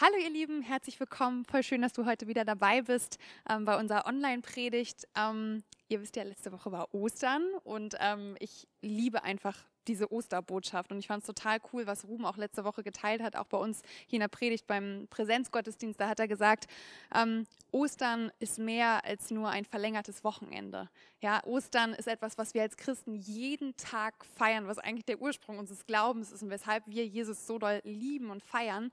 Hallo ihr Lieben, herzlich willkommen. Voll schön, dass du heute wieder dabei bist ähm, bei unserer Online-Predigt. Ähm, ihr wisst ja, letzte Woche war Ostern und ähm, ich liebe einfach diese Osterbotschaft und ich fand es total cool, was Ruben auch letzte Woche geteilt hat, auch bei uns hier in der Predigt beim Präsenzgottesdienst. Da hat er gesagt, ähm, Ostern ist mehr als nur ein verlängertes Wochenende. Ja, Ostern ist etwas, was wir als Christen jeden Tag feiern, was eigentlich der Ursprung unseres Glaubens ist und weshalb wir Jesus so doll lieben und feiern.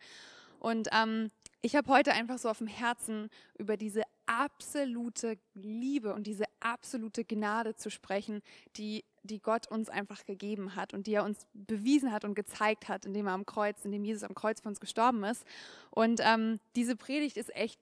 Und ähm, ich habe heute einfach so auf dem Herzen, über diese absolute Liebe und diese absolute Gnade zu sprechen, die, die Gott uns einfach gegeben hat und die er uns bewiesen hat und gezeigt hat, indem er am Kreuz, indem Jesus am Kreuz für uns gestorben ist. Und ähm, diese Predigt ist echt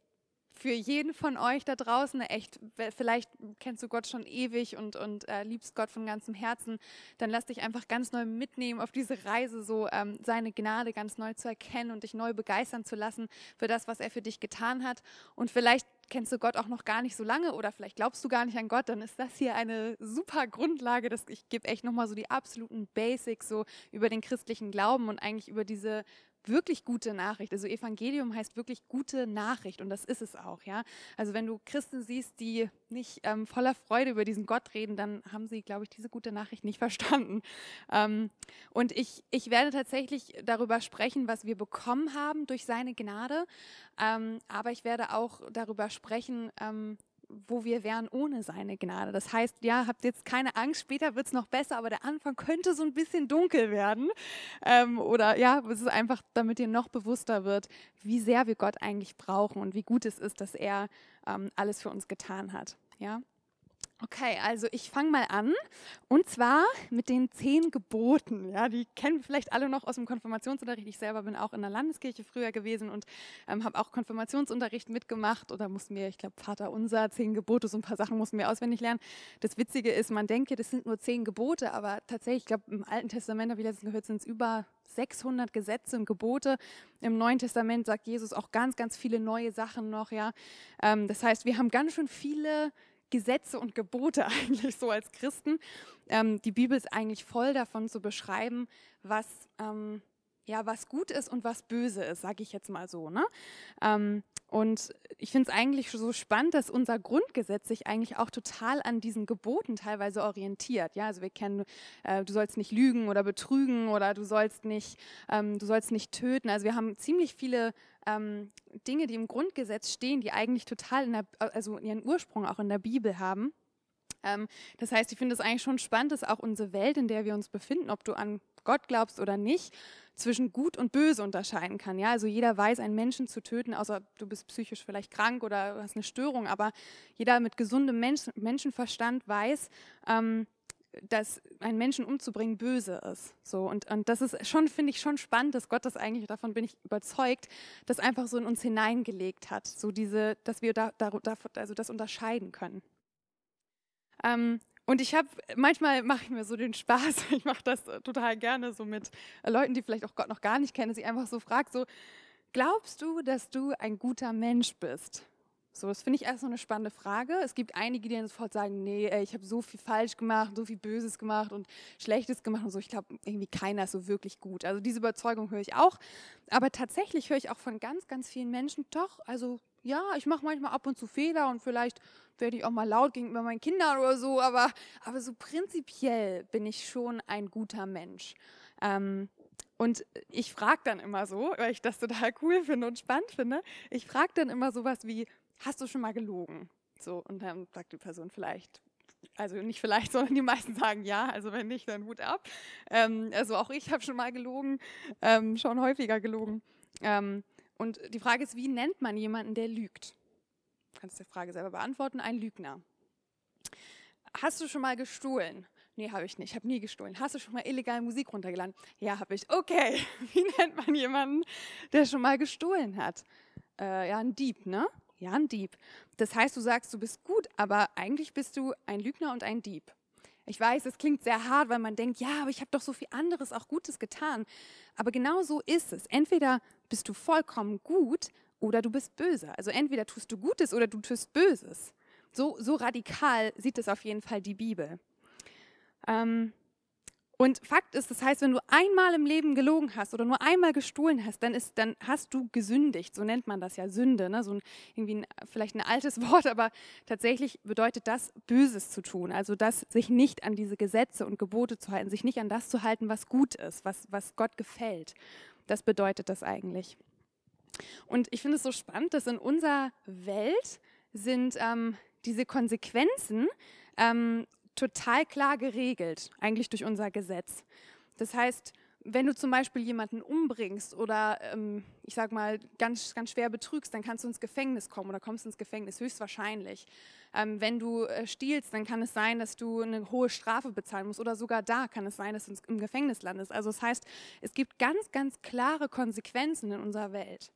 für jeden von euch da draußen echt, vielleicht kennst du Gott schon ewig und, und äh, liebst Gott von ganzem Herzen, dann lass dich einfach ganz neu mitnehmen auf diese Reise, so ähm, seine Gnade ganz neu zu erkennen und dich neu begeistern zu lassen für das, was er für dich getan hat. Und vielleicht kennst du Gott auch noch gar nicht so lange oder vielleicht glaubst du gar nicht an Gott, dann ist das hier eine super Grundlage. Dass ich gebe echt nochmal so die absoluten Basics so über den christlichen Glauben und eigentlich über diese wirklich gute Nachricht. Also Evangelium heißt wirklich gute Nachricht und das ist es auch, ja. Also wenn du Christen siehst, die nicht ähm, voller Freude über diesen Gott reden, dann haben sie, glaube ich, diese gute Nachricht nicht verstanden. Ähm, und ich, ich werde tatsächlich darüber sprechen, was wir bekommen haben durch seine Gnade, ähm, aber ich werde auch darüber sprechen, ähm, wo wir wären ohne seine Gnade. Das heißt, ja, habt jetzt keine Angst, später wird es noch besser, aber der Anfang könnte so ein bisschen dunkel werden. Ähm, oder ja, es ist einfach, damit dir noch bewusster wird, wie sehr wir Gott eigentlich brauchen und wie gut es ist, dass er ähm, alles für uns getan hat. Ja. Okay, also ich fange mal an und zwar mit den zehn Geboten. Ja, die kennen wir vielleicht alle noch aus dem Konfirmationsunterricht. Ich selber bin auch in der Landeskirche früher gewesen und ähm, habe auch Konfirmationsunterricht mitgemacht oder mussten wir, ich glaube, Vater unser, zehn Gebote, so ein paar Sachen mussten wir auswendig lernen. Das Witzige ist, man denke, das sind nur zehn Gebote, aber tatsächlich, ich glaube, im Alten Testament, habe ich letztens gehört, sind es über 600 Gesetze und Gebote. Im Neuen Testament sagt Jesus auch ganz, ganz viele neue Sachen noch. Ja, ähm, das heißt, wir haben ganz schön viele Gesetze und Gebote eigentlich so als Christen. Ähm, die Bibel ist eigentlich voll davon zu beschreiben, was, ähm, ja, was gut ist und was böse ist, sage ich jetzt mal so. Ne? Ähm, und ich finde es eigentlich so spannend, dass unser Grundgesetz sich eigentlich auch total an diesen Geboten teilweise orientiert. Ja, also wir kennen, äh, du sollst nicht lügen oder betrügen oder du sollst nicht, ähm, du sollst nicht töten. Also wir haben ziemlich viele ähm, Dinge, die im Grundgesetz stehen, die eigentlich total in der, also ihren Ursprung auch in der Bibel haben. Ähm, das heißt, ich finde es eigentlich schon spannend, dass auch unsere Welt, in der wir uns befinden, ob du an Gott glaubst oder nicht, zwischen Gut und Böse unterscheiden kann. Ja, also jeder weiß, einen Menschen zu töten, außer du bist psychisch vielleicht krank oder hast eine Störung, aber jeder mit gesundem Mensch Menschenverstand weiß, ähm, dass einen Menschen umzubringen böse ist. So und, und das ist schon, finde ich, schon spannend, dass Gott das eigentlich, davon bin ich überzeugt, das einfach so in uns hineingelegt hat. So diese, dass wir da, da, also das unterscheiden können. Ähm, und ich habe, manchmal mache ich mir so den Spaß, ich mache das total gerne so mit Leuten, die vielleicht auch Gott noch gar nicht kennen, dass ich einfach so frage, so, glaubst du, dass du ein guter Mensch bist? So, das finde ich erst so eine spannende Frage. Es gibt einige, die dann sofort sagen, nee, ey, ich habe so viel falsch gemacht, so viel Böses gemacht und Schlechtes gemacht und so. Ich glaube, irgendwie keiner ist so wirklich gut. Also diese Überzeugung höre ich auch. Aber tatsächlich höre ich auch von ganz, ganz vielen Menschen, doch, also ja, ich mache manchmal ab und zu Fehler und vielleicht werde ich auch mal laut gegenüber meinen Kindern oder so, aber, aber so prinzipiell bin ich schon ein guter Mensch. Ähm, und ich frage dann immer so, weil ich das total cool finde und spannend finde, ich frage dann immer sowas wie, hast du schon mal gelogen? So, und dann sagt die Person vielleicht, also nicht vielleicht, sondern die meisten sagen ja, also wenn nicht, dann Hut ab. Ähm, also auch ich habe schon mal gelogen, ähm, schon häufiger gelogen. Ähm, und die Frage ist, wie nennt man jemanden, der lügt? Du kannst die Frage selber beantworten, ein Lügner. Hast du schon mal gestohlen? Nee, habe ich nicht. Ich habe nie gestohlen. Hast du schon mal illegal Musik runtergeladen? Ja, habe ich. Okay. Wie nennt man jemanden, der schon mal gestohlen hat? Äh, ja, ein Dieb, ne? Ja, ein Dieb. Das heißt, du sagst, du bist gut, aber eigentlich bist du ein Lügner und ein Dieb. Ich weiß, es klingt sehr hart, weil man denkt, ja, aber ich habe doch so viel anderes, auch Gutes getan. Aber genau so ist es. Entweder bist du vollkommen gut oder du bist böse. Also entweder tust du Gutes oder du tust Böses. So, so radikal sieht es auf jeden Fall die Bibel. Ähm, Und Fakt ist, das heißt, wenn du einmal im Leben gelogen hast oder nur einmal gestohlen hast, dann, ist, dann hast du gesündigt. So nennt man das ja Sünde. Ne? So ein, irgendwie ein, vielleicht ein altes Wort, aber tatsächlich bedeutet das, Böses zu tun. Also das, sich nicht an diese Gesetze und Gebote zu halten, sich nicht an das zu halten, was gut ist, was, was Gott gefällt. Das bedeutet das eigentlich. Und ich finde es so spannend, dass in unserer Welt sind ähm, diese Konsequenzen ähm, total klar geregelt, eigentlich durch unser Gesetz. Das heißt, wenn du zum Beispiel jemanden umbringst oder ähm, ich sag mal ganz, ganz schwer betrügst, dann kannst du ins Gefängnis kommen oder kommst ins Gefängnis, höchstwahrscheinlich. Ähm, wenn du äh, stiehlst, dann kann es sein, dass du eine hohe Strafe bezahlen musst oder sogar da kann es sein, dass du im Gefängnis landest. Also das heißt, es gibt ganz, ganz klare Konsequenzen in unserer Welt.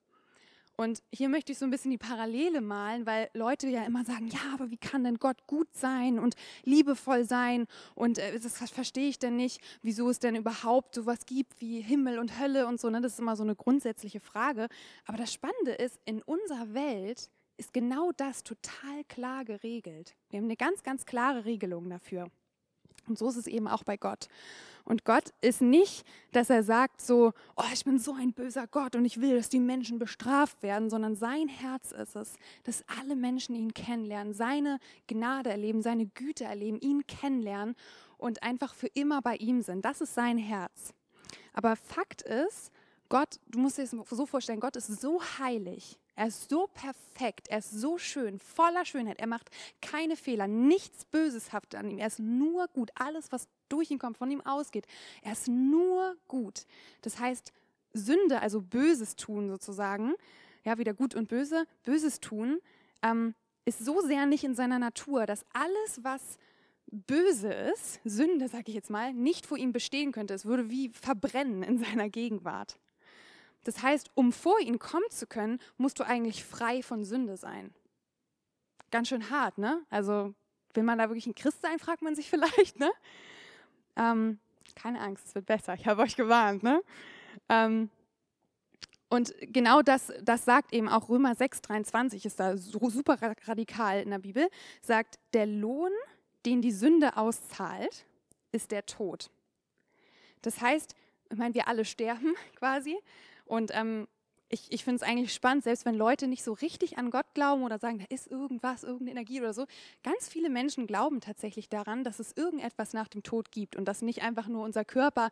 Und hier möchte ich so ein bisschen die Parallele malen, weil Leute ja immer sagen, ja, aber wie kann denn Gott gut sein und liebevoll sein? Und äh, das verstehe ich denn nicht, wieso es denn überhaupt sowas gibt wie Himmel und Hölle und so. Ne? Das ist immer so eine grundsätzliche Frage. Aber das Spannende ist, in unserer Welt ist genau das total klar geregelt. Wir haben eine ganz, ganz klare Regelung dafür. Und so ist es eben auch bei Gott. Und Gott ist nicht, dass er sagt so, oh, ich bin so ein böser Gott und ich will, dass die Menschen bestraft werden, sondern sein Herz ist es, dass alle Menschen ihn kennenlernen, seine Gnade erleben, seine Güte erleben, ihn kennenlernen und einfach für immer bei ihm sind. Das ist sein Herz. Aber Fakt ist, Gott, du musst dir das so vorstellen, Gott ist so heilig, er ist so perfekt, er ist so schön, voller Schönheit. Er macht keine Fehler, nichts Böses haftet an ihm. Er ist nur gut. Alles, was durch ihn kommt, von ihm ausgeht, er ist nur gut. Das heißt, Sünde, also Böses tun sozusagen, ja, wieder gut und böse, Böses tun, ähm, ist so sehr nicht in seiner Natur, dass alles, was böse ist, Sünde, sage ich jetzt mal, nicht vor ihm bestehen könnte. Es würde wie verbrennen in seiner Gegenwart. Das heißt, um vor ihn kommen zu können, musst du eigentlich frei von Sünde sein. Ganz schön hart, ne? Also, will man da wirklich ein Christ sein, fragt man sich vielleicht, ne? Ähm, keine Angst, es wird besser. Ich habe euch gewarnt, ne? Ähm, und genau das, das sagt eben auch Römer 6, 23, ist da so super radikal in der Bibel, sagt, der Lohn, den die Sünde auszahlt, ist der Tod. Das heißt, ich meine, wir alle sterben quasi und ähm, ich, ich finde es eigentlich spannend, selbst wenn Leute nicht so richtig an Gott glauben oder sagen, da ist irgendwas, irgendeine Energie oder so. Ganz viele Menschen glauben tatsächlich daran, dass es irgendetwas nach dem Tod gibt und dass nicht einfach nur unser Körper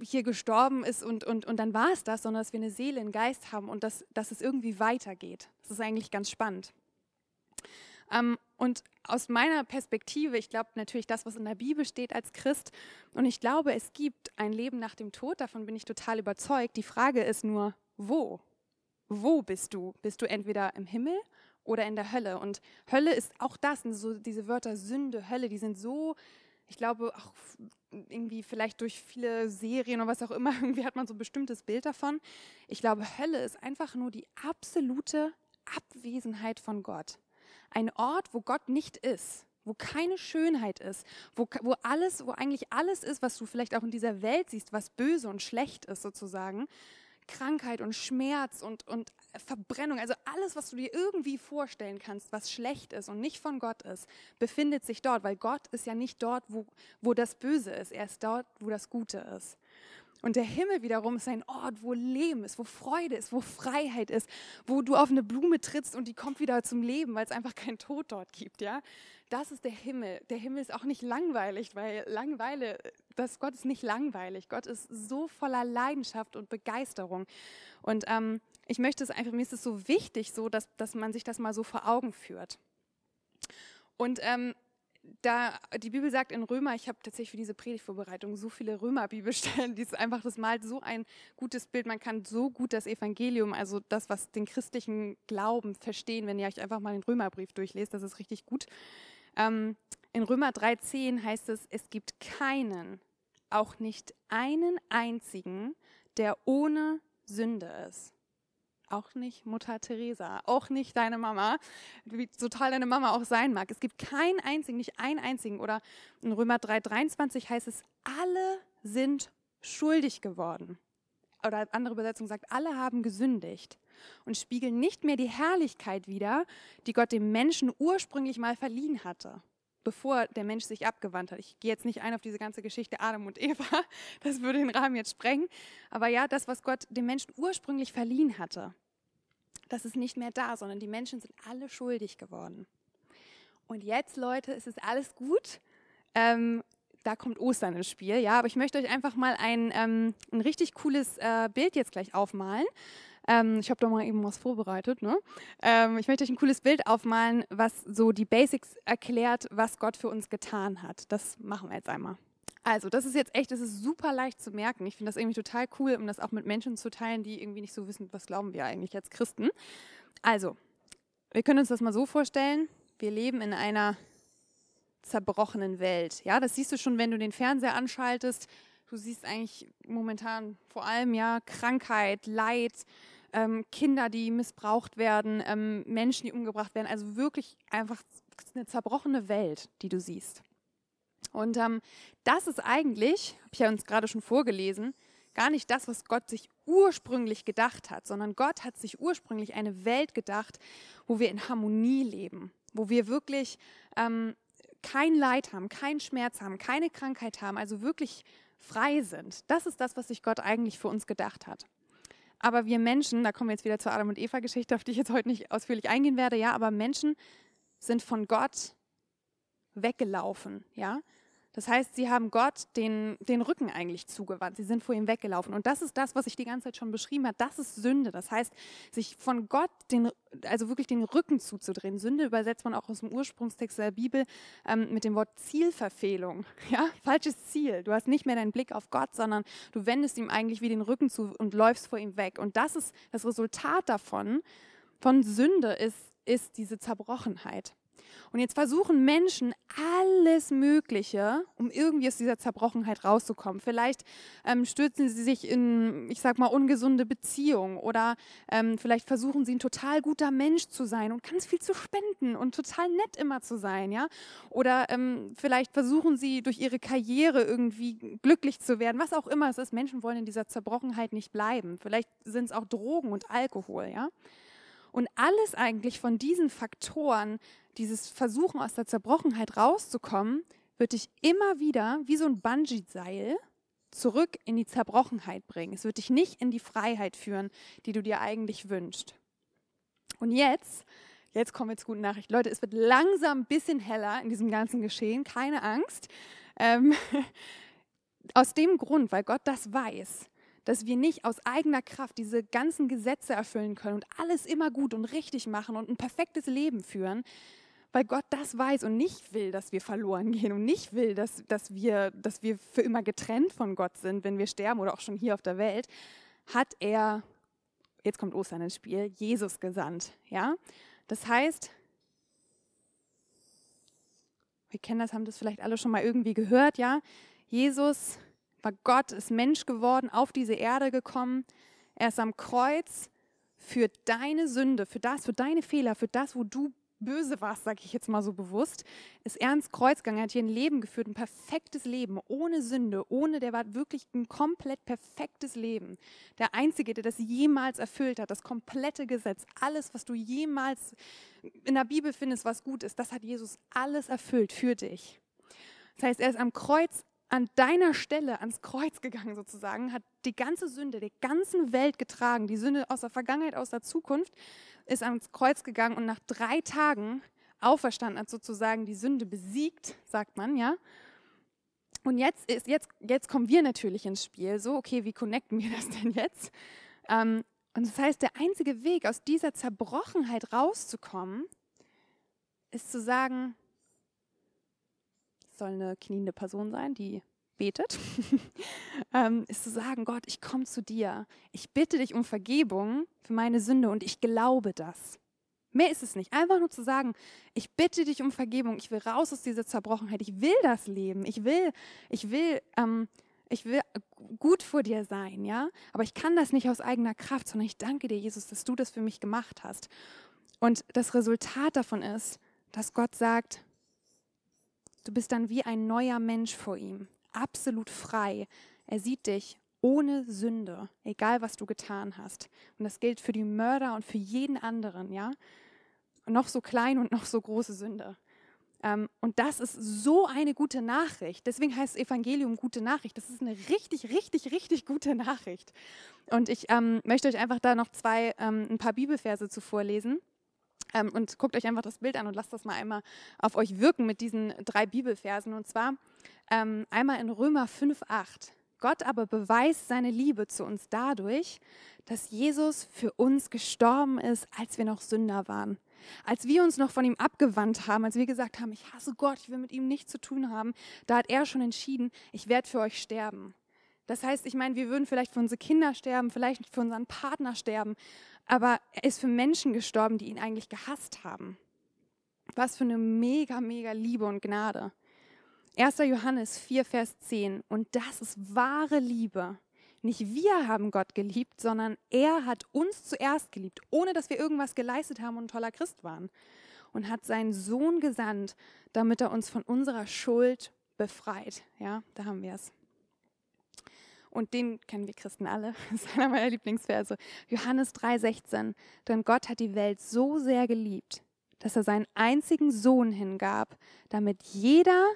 hier gestorben ist und, und, und dann war es das, sondern dass wir eine Seele, einen Geist haben und dass, dass es irgendwie weitergeht. Das ist eigentlich ganz spannend. Ähm, und aus meiner Perspektive, ich glaube natürlich das, was in der Bibel steht als Christ, und ich glaube, es gibt ein Leben nach dem Tod, davon bin ich total überzeugt. Die Frage ist nur, wo? Wo bist du? Bist du entweder im Himmel oder in der Hölle? Und Hölle ist auch das, so diese Wörter Sünde, Hölle, die sind so, ich glaube, auch irgendwie vielleicht durch viele Serien oder was auch immer, irgendwie hat man so ein bestimmtes Bild davon. Ich glaube, Hölle ist einfach nur die absolute Abwesenheit von Gott ein Ort, wo Gott nicht ist, wo keine Schönheit ist, wo, wo alles, wo eigentlich alles ist, was du vielleicht auch in dieser Welt siehst, was böse und schlecht ist sozusagen. Krankheit und Schmerz und, und Verbrennung, also alles, was du dir irgendwie vorstellen kannst, was schlecht ist und nicht von Gott ist, befindet sich dort, weil Gott ist ja nicht dort, wo, wo das Böse ist, er ist dort, wo das Gute ist. Und der Himmel wiederum ist ein Ort, wo Leben ist, wo Freude ist, wo Freiheit ist, wo du auf eine Blume trittst und die kommt wieder zum Leben, weil es einfach keinen Tod dort gibt, ja? Das ist der Himmel. Der Himmel ist auch nicht langweilig, weil Langeweile, das Gott ist nicht langweilig. Gott ist so voller Leidenschaft und Begeisterung. Und ähm, ich möchte es einfach, mir ist es so wichtig, so dass, dass man sich das mal so vor Augen führt. Und ähm, da die Bibel sagt in Römer, ich habe tatsächlich für diese Predigtvorbereitung so viele Römer-Bibelstellen, die ist einfach, das malt so ein gutes Bild. Man kann so gut das Evangelium, also das, was den christlichen Glauben verstehen, wenn ihr euch einfach mal den Römerbrief durchlest, das ist richtig gut. Ähm, in Römer 3,10 heißt es, es gibt keinen, auch nicht einen einzigen, der ohne Sünde ist. Auch nicht Mutter Teresa, auch nicht deine Mama, wie total deine Mama auch sein mag. Es gibt keinen einzigen, nicht einen einzigen. Oder in Römer 3,23 heißt es, alle sind schuldig geworden. Oder andere Übersetzung sagt, alle haben gesündigt und spiegeln nicht mehr die Herrlichkeit wider, die Gott dem Menschen ursprünglich mal verliehen hatte. bevor der Mensch sich abgewandt hat. Ich gehe jetzt nicht ein auf diese ganze Geschichte Adam und Eva, das würde den Rahmen jetzt sprengen. Aber ja, das, was Gott dem Menschen ursprünglich verliehen hatte, das ist nicht mehr da, sondern die Menschen sind alle schuldig geworden. Und jetzt, Leute, ist es alles gut. Ähm, da kommt Ostern ins Spiel, ja. Aber ich möchte euch einfach mal ein, ähm, ein richtig cooles äh, Bild jetzt gleich aufmalen. Ähm, ich habe da mal eben was vorbereitet. Ne? Ähm, ich möchte euch ein cooles Bild aufmalen, was so die Basics erklärt, was Gott für uns getan hat. Das machen wir jetzt einmal. Also, das ist jetzt echt, das ist super leicht zu merken. Ich finde das irgendwie total cool, um das auch mit Menschen zu teilen, die irgendwie nicht so wissen, was glauben wir eigentlich als Christen. Also, wir können uns das mal so vorstellen. Wir leben in einer zerbrochenen Welt. Ja, das siehst du schon, wenn du den Fernseher anschaltest. Du siehst eigentlich momentan vor allem ja Krankheit, Leid, ähm, Kinder, die missbraucht werden, ähm, Menschen, die umgebracht werden. Also wirklich einfach eine zerbrochene Welt, die du siehst. Und ähm, das ist eigentlich, habe ich ja uns gerade schon vorgelesen, gar nicht das, was Gott sich ursprünglich gedacht hat, sondern Gott hat sich ursprünglich eine Welt gedacht, wo wir in Harmonie leben, wo wir wirklich ähm, kein Leid haben, keinen Schmerz haben, keine Krankheit haben, also wirklich frei sind. Das ist das, was sich Gott eigentlich für uns gedacht hat. Aber wir Menschen, da kommen wir jetzt wieder zur Adam und Eva-Geschichte, auf die ich jetzt heute nicht ausführlich eingehen werde, ja, aber Menschen sind von Gott weggelaufen, ja. Das heißt, sie haben Gott den, den Rücken eigentlich zugewandt. Sie sind vor ihm weggelaufen. Und das ist das, was ich die ganze Zeit schon beschrieben habe. Das ist Sünde. Das heißt, sich von Gott, den, also wirklich den Rücken zuzudrehen. Sünde übersetzt man auch aus dem Ursprungstext der Bibel ähm, mit dem Wort Zielverfehlung. Ja, falsches Ziel. Du hast nicht mehr deinen Blick auf Gott, sondern du wendest ihm eigentlich wie den Rücken zu und läufst vor ihm weg. Und das ist das Resultat davon, von Sünde ist, ist diese Zerbrochenheit. Und jetzt versuchen Menschen alles Mögliche, um irgendwie aus dieser Zerbrochenheit rauszukommen. Vielleicht ähm, stürzen sie sich in, ich sag mal, ungesunde Beziehungen oder ähm, vielleicht versuchen sie ein total guter Mensch zu sein und ganz viel zu spenden und total nett immer zu sein, ja. Oder ähm, vielleicht versuchen sie durch ihre Karriere irgendwie glücklich zu werden, was auch immer es ist. Menschen wollen in dieser Zerbrochenheit nicht bleiben. Vielleicht sind es auch Drogen und Alkohol, ja. Und alles eigentlich von diesen Faktoren dieses Versuchen aus der Zerbrochenheit rauszukommen, wird dich immer wieder wie so ein Bungee-Seil zurück in die Zerbrochenheit bringen. Es wird dich nicht in die Freiheit führen, die du dir eigentlich wünschst. Und jetzt, jetzt kommen wir zur guten Nachricht. Leute, es wird langsam ein bisschen heller in diesem ganzen Geschehen, keine Angst. Ähm, aus dem Grund, weil Gott das weiß, dass wir nicht aus eigener Kraft diese ganzen Gesetze erfüllen können und alles immer gut und richtig machen und ein perfektes Leben führen, weil Gott das weiß und nicht will, dass wir verloren gehen und nicht will, dass, dass, wir, dass wir für immer getrennt von Gott sind, wenn wir sterben oder auch schon hier auf der Welt, hat er, jetzt kommt Ostern ins Spiel, Jesus gesandt. Ja? Das heißt, wir kennen das, haben das vielleicht alle schon mal irgendwie gehört, ja? Jesus war Gott, ist Mensch geworden, auf diese Erde gekommen. Er ist am Kreuz für deine Sünde, für das, für deine Fehler, für das, wo du böse warst, sage ich jetzt mal so bewusst, ist er ins Kreuz gegangen, hat hier ein Leben geführt, ein perfektes Leben, ohne Sünde, ohne, der war wirklich ein komplett perfektes Leben. Der Einzige, der das jemals erfüllt hat, das komplette Gesetz, alles, was du jemals in der Bibel findest, was gut ist, das hat Jesus alles erfüllt für dich. Das heißt, er ist am Kreuz an deiner Stelle ans Kreuz gegangen sozusagen, hat die ganze Sünde der ganzen Welt getragen, die Sünde aus der Vergangenheit, aus der Zukunft, ist ans Kreuz gegangen und nach drei Tagen auferstanden hat sozusagen die Sünde besiegt, sagt man, ja. Und jetzt, ist, jetzt, jetzt kommen wir natürlich ins Spiel. So, okay, wie connecten wir das denn jetzt? Ähm, und das heißt, der einzige Weg, aus dieser Zerbrochenheit rauszukommen, ist zu sagen, soll eine kniende Person sein, die betet, ähm, ist zu sagen, Gott, ich komme zu dir. Ich bitte dich um Vergebung für meine Sünde und ich glaube das. Mehr ist es nicht. Einfach nur zu sagen, ich bitte dich um Vergebung. Ich will raus aus dieser Zerbrochenheit. Ich will das Leben. Ich will, ich will, ähm, ich will gut vor dir sein, ja. Aber ich kann das nicht aus eigener Kraft, sondern ich danke dir, Jesus, dass du das für mich gemacht hast. Und das Resultat davon ist, dass Gott sagt, du bist dann wie ein neuer Mensch vor ihm absolut frei. Er sieht dich ohne Sünde, egal was du getan hast. Und das gilt für die Mörder und für jeden anderen, ja? Noch so klein und noch so große Sünde. Ähm, und das ist so eine gute Nachricht. Deswegen heißt Evangelium gute Nachricht. Das ist eine richtig, richtig, richtig gute Nachricht. Und ich ähm, möchte euch einfach da noch zwei, ähm, ein paar Bibelverse zuvor lesen. Ähm, und guckt euch einfach das Bild an und lasst das mal einmal auf euch wirken mit diesen drei Bibelversen. Und zwar ähm, einmal in Römer 5,8. Gott aber beweist seine Liebe zu uns dadurch, dass Jesus für uns gestorben ist, als wir noch Sünder waren. Als wir uns noch von ihm abgewandt haben, als wir gesagt haben, ich hasse Gott, ich will mit ihm nichts zu tun haben, da hat er schon entschieden, ich werde für euch sterben. Das heißt, ich meine, wir würden vielleicht für unsere Kinder sterben, vielleicht für unseren Partner sterben, aber er ist für Menschen gestorben, die ihn eigentlich gehasst haben. Was für eine mega, mega Liebe und Gnade. 1. Johannes 4, Vers 10. Und das ist wahre Liebe. Nicht wir haben Gott geliebt, sondern er hat uns zuerst geliebt, ohne dass wir irgendwas geleistet haben und ein toller Christ waren. Und hat seinen Sohn gesandt, damit er uns von unserer Schuld befreit. Ja, da haben wir es. Und den kennen wir Christen alle. Das ist einer meiner Lieblingsverse. Johannes 3,16. Denn Gott hat die Welt so sehr geliebt, dass er seinen einzigen Sohn hingab, damit jeder,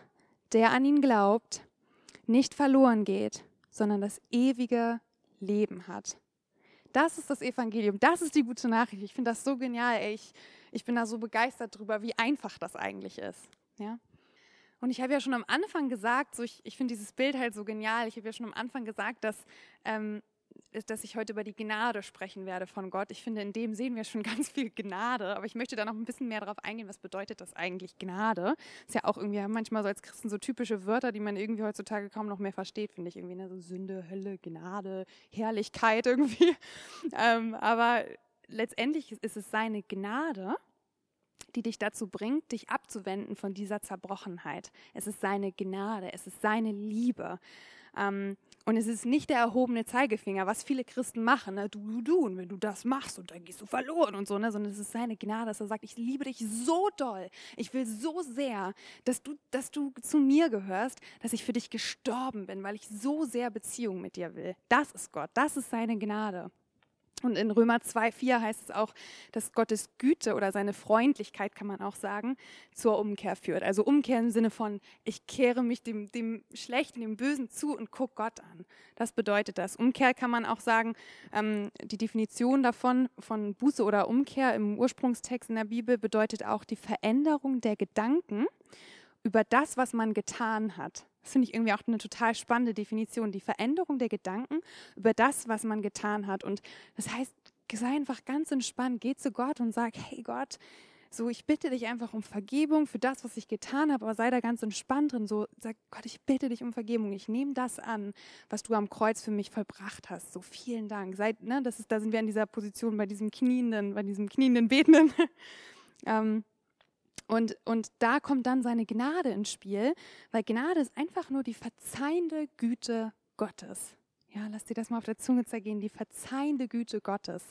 der an ihn glaubt, nicht verloren geht, sondern das ewige Leben hat. Das ist das Evangelium. Das ist die gute Nachricht. Ich finde das so genial. Ich, ich bin da so begeistert drüber, wie einfach das eigentlich ist. Ja? Und ich habe ja schon am Anfang gesagt, so ich, ich finde dieses Bild halt so genial. Ich habe ja schon am Anfang gesagt, dass, ähm, dass ich heute über die Gnade sprechen werde von Gott. Ich finde, in dem sehen wir schon ganz viel Gnade. Aber ich möchte da noch ein bisschen mehr darauf eingehen, was bedeutet das eigentlich Gnade? Ist ja auch irgendwie manchmal so als Christen so typische Wörter, die man irgendwie heutzutage kaum noch mehr versteht, finde ich irgendwie. Ne? So Sünde, Hölle, Gnade, Herrlichkeit irgendwie. ähm, aber letztendlich ist es seine Gnade die dich dazu bringt, dich abzuwenden von dieser Zerbrochenheit. Es ist seine Gnade, es ist seine Liebe. Ähm, und es ist nicht der erhobene Zeigefinger, was viele Christen machen. Ne? Du, du, du. Und wenn du das machst und dann gehst du verloren und so. Ne? Sondern es ist seine Gnade, dass er sagt, ich liebe dich so doll. Ich will so sehr, dass du, dass du zu mir gehörst, dass ich für dich gestorben bin, weil ich so sehr Beziehung mit dir will. Das ist Gott. Das ist seine Gnade. Und in Römer 2, 4 heißt es auch, dass Gottes Güte oder seine Freundlichkeit, kann man auch sagen, zur Umkehr führt. Also Umkehr im Sinne von, ich kehre mich dem, dem Schlechten, dem Bösen zu und gucke Gott an. Das bedeutet das. Umkehr kann man auch sagen, ähm, die Definition davon, von Buße oder Umkehr im Ursprungstext in der Bibel, bedeutet auch die Veränderung der Gedanken über das, was man getan hat. Das finde ich irgendwie auch eine total spannende Definition. Die Veränderung der Gedanken über das, was man getan hat. Und das heißt, sei einfach ganz entspannt, geh zu Gott und sag, hey Gott, so, ich bitte dich einfach um Vergebung für das, was ich getan habe, aber sei da ganz entspannt drin. So, sag Gott, ich bitte dich um Vergebung. Ich nehme das an, was du am Kreuz für mich vollbracht hast. So, vielen Dank. Sei, ne, das ist, da sind wir in dieser Position bei diesem knienden, bei diesem knienden Betenden. ähm, und, und da kommt dann seine Gnade ins Spiel, weil Gnade ist einfach nur die verzeihende Güte Gottes. Ja, lass dir das mal auf der Zunge zergehen, die verzeihende Güte Gottes.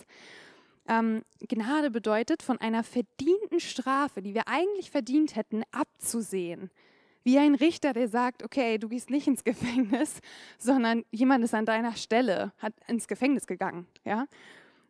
Ähm, Gnade bedeutet, von einer verdienten Strafe, die wir eigentlich verdient hätten, abzusehen. Wie ein Richter, der sagt, okay, du gehst nicht ins Gefängnis, sondern jemand ist an deiner Stelle, hat ins Gefängnis gegangen. Ja?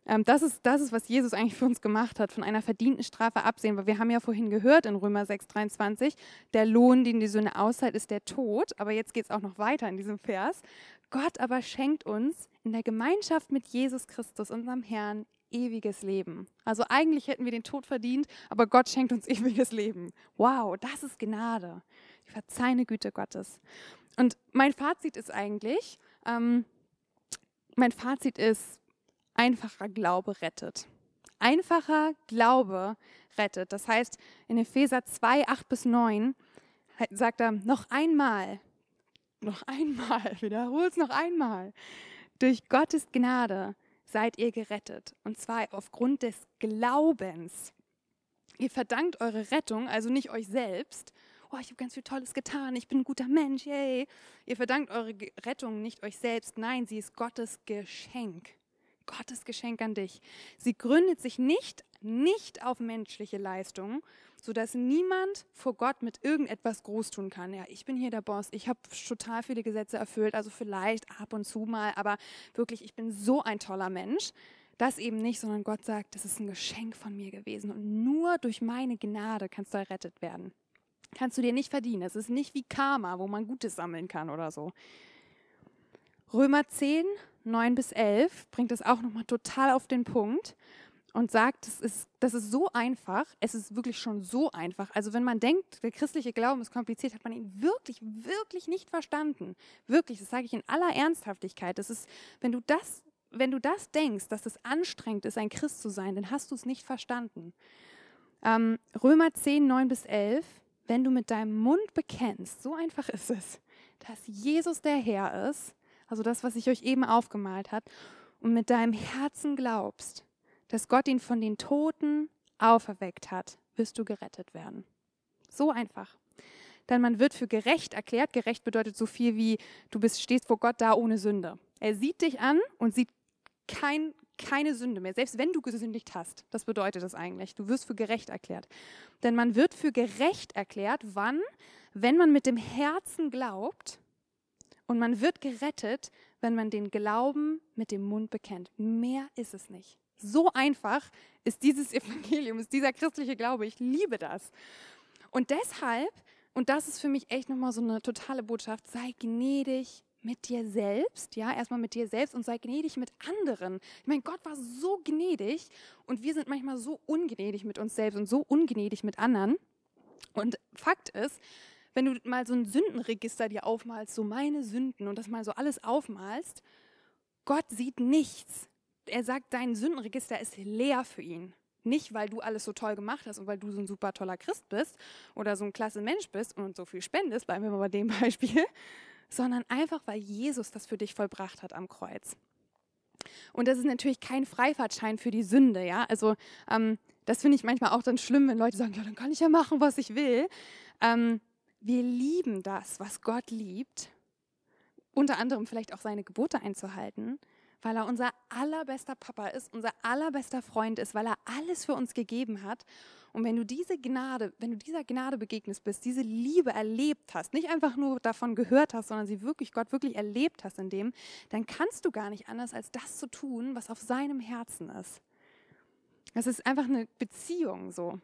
Ähm, das, ist, das ist, was Jesus eigentlich für uns gemacht hat, von einer verdienten Strafe absehen. Weil wir haben ja vorhin gehört in Römer 6, 23, der Lohn, den die Sünde auszahlt, ist der Tod. Aber jetzt geht es auch noch weiter in diesem Vers. Gott aber schenkt uns in der Gemeinschaft mit Jesus Christus, unserem Herrn, ewiges Leben. Also eigentlich hätten wir den Tod verdient, aber Gott schenkt uns ewiges Leben. Wow, das ist Gnade. Die verzeihende Güte Gottes. Und mein Fazit ist eigentlich, ähm, mein Fazit ist, einfacher Glaube rettet. Einfacher Glaube rettet. Das heißt, in Epheser 2, 8 bis 9 sagt er, noch einmal, noch einmal, wiederhol es noch einmal. Durch Gottes Gnade seid ihr gerettet. Und zwar aufgrund des Glaubens. Ihr verdankt eure Rettung, also nicht euch selbst. Oh, ich habe ganz viel Tolles getan, ich bin ein guter Mensch, yay. Ihr verdankt eure Rettung nicht euch selbst, nein, sie ist Gottes Geschenk. Gottes Geschenk an dich. Sie gründet sich nicht, nicht auf menschliche Leistungen, sodass niemand vor Gott mit irgendetwas groß tun kann. Ja, ich bin hier der Boss, ich habe total viele Gesetze erfüllt, also vielleicht ab und zu mal, aber wirklich, ich bin so ein toller Mensch. Das eben nicht, sondern Gott sagt, das ist ein Geschenk von mir gewesen und nur durch meine Gnade kannst du errettet werden. Kannst du dir nicht verdienen. Es ist nicht wie Karma, wo man Gutes sammeln kann oder so. Römer 10, 9 bis 11 bringt es auch nochmal total auf den Punkt und sagt, das ist, das ist so einfach, es ist wirklich schon so einfach. Also wenn man denkt, der christliche Glauben ist kompliziert, hat man ihn wirklich, wirklich nicht verstanden. Wirklich, das sage ich in aller Ernsthaftigkeit. Das ist, wenn du das, wenn du das denkst, dass es anstrengend ist, ein Christ zu sein, dann hast du es nicht verstanden. Ähm, Römer 10, 9 bis 11, wenn du mit deinem Mund bekennst, so einfach ist es, dass Jesus der Herr ist, also das, was ich euch eben aufgemalt habe, und mit deinem Herzen glaubst, dass Gott ihn von den Toten auferweckt hat, wirst du gerettet werden. So einfach. Denn man wird für gerecht erklärt. Gerecht bedeutet so viel wie, du bist, stehst vor Gott da ohne Sünde. Er sieht dich an und sieht kein, keine Sünde mehr, selbst wenn du gesündigt hast. Das bedeutet das eigentlich. Du wirst für gerecht erklärt. Denn man wird für gerecht erklärt, wann? Wenn man mit dem Herzen glaubt und man wird gerettet, wenn man den Glauben mit dem Mund bekennt. Mehr ist es nicht. So einfach ist dieses Evangelium, ist dieser christliche Glaube. Ich liebe das. Und deshalb, und das ist für mich echt nochmal so eine totale Botschaft, sei gnädig mit dir selbst, ja, erstmal mit dir selbst und sei gnädig mit anderen. Ich meine, Gott war so gnädig und wir sind manchmal so ungnädig mit uns selbst und so ungnädig mit anderen. Und Fakt ist, wenn du mal so ein Sündenregister dir aufmalst, so meine Sünden und das mal so alles aufmalst, Gott sieht nichts er sagt, dein Sündenregister ist leer für ihn. Nicht, weil du alles so toll gemacht hast und weil du so ein super toller Christ bist oder so ein klasse Mensch bist und so viel spendest, bleiben wir mal bei dem Beispiel, sondern einfach, weil Jesus das für dich vollbracht hat am Kreuz. Und das ist natürlich kein Freifahrtschein für die Sünde, ja. Also ähm, das finde ich manchmal auch dann schlimm, wenn Leute sagen, ja, dann kann ich ja machen, was ich will. Ähm, wir lieben das, was Gott liebt, unter anderem vielleicht auch seine Gebote einzuhalten weil er unser allerbester Papa ist, unser allerbester Freund ist, weil er alles für uns gegeben hat. Und wenn du diese Gnade, wenn du dieser Gnade begegnet bist, diese Liebe erlebt hast, nicht einfach nur davon gehört hast, sondern sie wirklich Gott wirklich erlebt hast in dem, dann kannst du gar nicht anders als das zu tun, was auf seinem Herzen ist. Das ist einfach eine Beziehung so.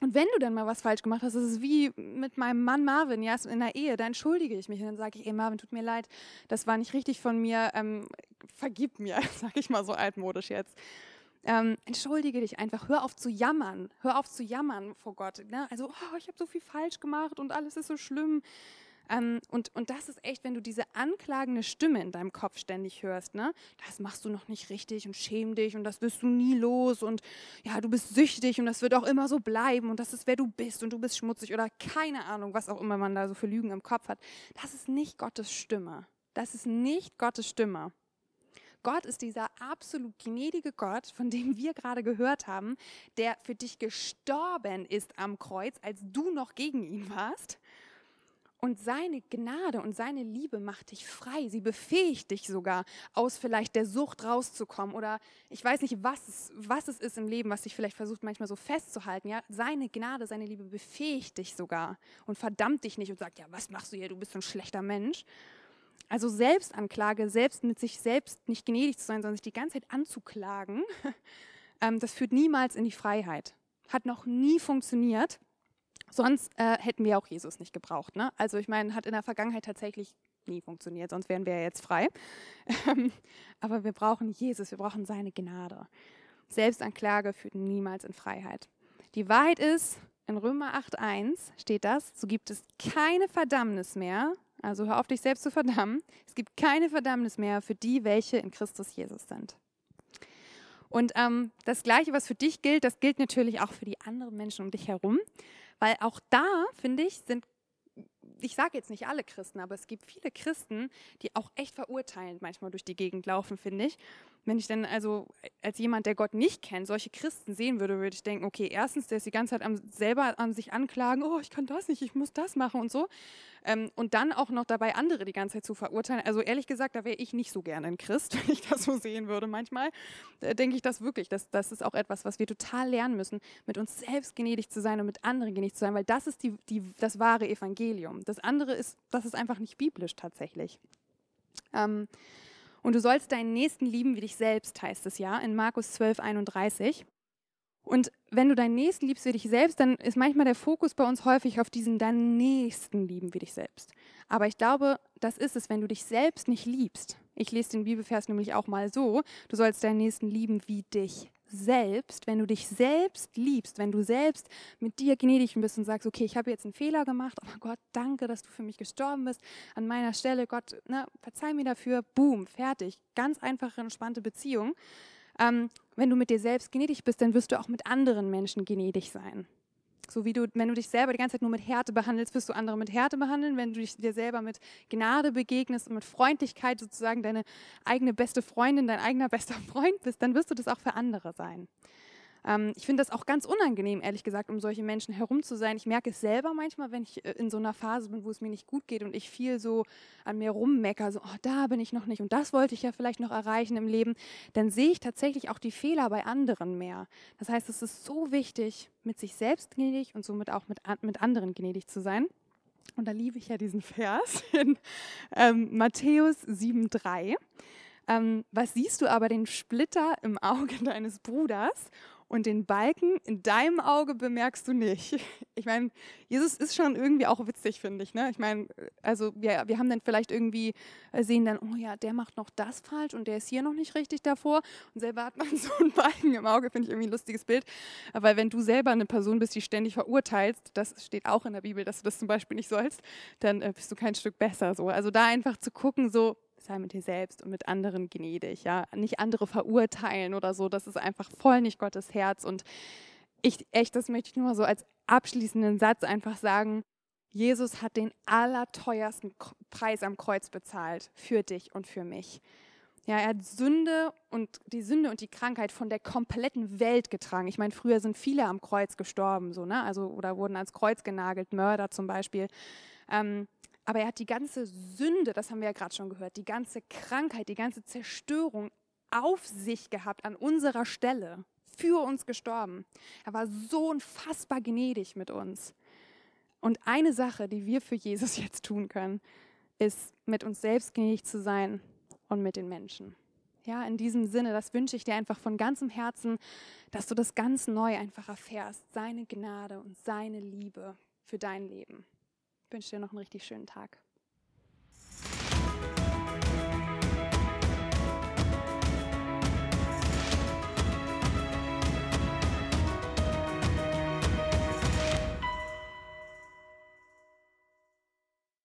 Und wenn du dann mal was falsch gemacht hast, das ist wie mit meinem Mann Marvin, ja, in der Ehe, da entschuldige ich mich und dann sage ich, ey Marvin, tut mir leid, das war nicht richtig von mir, ähm, vergib mir, sage ich mal so altmodisch jetzt. Ähm, entschuldige dich einfach, hör auf zu jammern, hör auf zu jammern vor Gott. Ne? Also, oh, ich habe so viel falsch gemacht und alles ist so schlimm. Ähm, und, und das ist echt, wenn du diese anklagende Stimme in deinem Kopf ständig hörst, ne? Das machst du noch nicht richtig und schäm dich und das wirst du nie los und ja, du bist süchtig und das wird auch immer so bleiben und das ist, wer du bist und du bist schmutzig oder keine Ahnung, was auch immer man da so für Lügen im Kopf hat. Das ist nicht Gottes Stimme. Das ist nicht Gottes Stimme. Gott ist dieser absolut gnädige Gott, von dem wir gerade gehört haben, der für dich gestorben ist am Kreuz, als du noch gegen ihn warst und seine Gnade und seine Liebe macht dich frei. Sie befähigt dich sogar, aus vielleicht der Sucht rauszukommen. Oder ich weiß nicht, was es, was es ist im Leben, was dich vielleicht versucht, manchmal so festzuhalten. Ja? Seine Gnade, seine Liebe befähigt dich sogar und verdammt dich nicht und sagt, ja, was machst du hier? Du bist ein schlechter Mensch. Also Selbstanklage, selbst mit sich selbst nicht gnädig zu sein, sondern sich die ganze Zeit anzuklagen, ähm, das führt niemals in die Freiheit. Hat noch nie funktioniert. Sonst äh, hätten wir auch Jesus nicht gebraucht. Ne? Also ich meine, hat in der Vergangenheit tatsächlich nie funktioniert, sonst wären wir ja jetzt frei. Ähm, aber wir brauchen Jesus, wir brauchen seine Gnade. Selbstanklage führt niemals in Freiheit. Die Wahrheit ist, in Römer 8.1 steht das, so gibt es keine Verdammnis mehr, also hör auf dich selbst zu verdammen, es gibt keine Verdammnis mehr für die, welche in Christus Jesus sind. Und ähm, das Gleiche, was für dich gilt, das gilt natürlich auch für die anderen Menschen um dich herum. Weil auch da, finde ich, sind, ich sage jetzt nicht alle Christen, aber es gibt viele Christen, die auch echt verurteilend manchmal durch die Gegend laufen, finde ich. Wenn ich dann also als jemand, der Gott nicht kennt, solche Christen sehen würde, würde ich denken, okay, erstens, der ist die ganze Zeit am, selber an sich anklagen, oh, ich kann das nicht, ich muss das machen und so. Ähm, und dann auch noch dabei andere die ganze Zeit zu verurteilen. Also ehrlich gesagt, da wäre ich nicht so gerne ein Christ, wenn ich das so sehen würde manchmal. Da denke ich das wirklich. Das, das ist auch etwas, was wir total lernen müssen, mit uns selbst gnädig zu sein und mit anderen gnädig zu sein, weil das ist die, die, das wahre Evangelium. Das andere ist, das ist einfach nicht biblisch tatsächlich. Ähm, und du sollst deinen Nächsten lieben wie dich selbst, heißt es ja in Markus 12, 31. Und wenn du deinen Nächsten liebst wie dich selbst, dann ist manchmal der Fokus bei uns häufig auf diesen deinen Nächsten lieben wie dich selbst. Aber ich glaube, das ist es, wenn du dich selbst nicht liebst. Ich lese den Bibelvers nämlich auch mal so, du sollst deinen Nächsten lieben wie dich selbst, wenn du dich selbst liebst, wenn du selbst mit dir gnädig bist und sagst, okay, ich habe jetzt einen Fehler gemacht, aber Gott, danke, dass du für mich gestorben bist. An meiner Stelle, Gott, ne, verzeih mir dafür, boom, fertig. Ganz einfache, entspannte Beziehung. Ähm, wenn du mit dir selbst gnädig bist, dann wirst du auch mit anderen Menschen gnädig sein. So wie du, wenn du dich selber die ganze Zeit nur mit Härte behandelst, wirst du andere mit Härte behandeln. Wenn du dich dir selber mit Gnade begegnest und mit Freundlichkeit sozusagen deine eigene beste Freundin, dein eigener bester Freund bist, dann wirst du das auch für andere sein. Ähm, ich finde das auch ganz unangenehm, ehrlich gesagt, um solche Menschen herum zu sein. Ich merke es selber manchmal, wenn ich äh, in so einer Phase bin, wo es mir nicht gut geht und ich viel so an mir rummecker, so, oh, da bin ich noch nicht und das wollte ich ja vielleicht noch erreichen im Leben, dann sehe ich tatsächlich auch die Fehler bei anderen mehr. Das heißt, es ist so wichtig, mit sich selbst gnädig und somit auch mit, mit anderen gnädig zu sein. Und da liebe ich ja diesen Vers in ähm, Matthäus 7,3. Ähm, was siehst du aber den Splitter im Auge deines Bruders und den Balken in deinem Auge bemerkst du nicht. Ich meine, Jesus ist schon irgendwie auch witzig, finde ich. Ne? Ich meine, also wir, wir haben dann vielleicht irgendwie, äh, sehen dann, oh ja, der macht noch das falsch und der ist hier noch nicht richtig davor und selber hat man so einen Balken im Auge, finde ich irgendwie ein lustiges Bild. Weil wenn du selber eine Person bist, die ständig verurteilst, das steht auch in der Bibel, dass du das zum Beispiel nicht sollst, dann äh, bist du kein Stück besser. So. Also da einfach zu gucken, so, sei mit dir selbst und mit anderen gnädig, ja, nicht andere verurteilen oder so, das ist einfach voll nicht Gottes Herz und ich echt, das möchte ich nur mal so als abschließenden Satz einfach sagen, Jesus hat den allerteuersten Preis am Kreuz bezahlt für dich und für mich. Ja, er hat Sünde und die Sünde und die Krankheit von der kompletten Welt getragen. Ich meine, früher sind viele am Kreuz gestorben, so, ne? Also, oder wurden ans Kreuz genagelt, Mörder zum Beispiel. Ähm, aber er hat die ganze Sünde, das haben wir ja gerade schon gehört, die ganze Krankheit, die ganze Zerstörung auf sich gehabt, an unserer Stelle, für uns gestorben. Er war so unfassbar gnädig mit uns. Und eine Sache, die wir für Jesus jetzt tun können, ist, mit uns selbst gnädig zu sein und mit den Menschen. Ja, in diesem Sinne, das wünsche ich dir einfach von ganzem Herzen, dass du das ganz neu einfach erfährst, seine Gnade und seine Liebe für dein Leben. Ich wünsche dir noch einen richtig schönen Tag.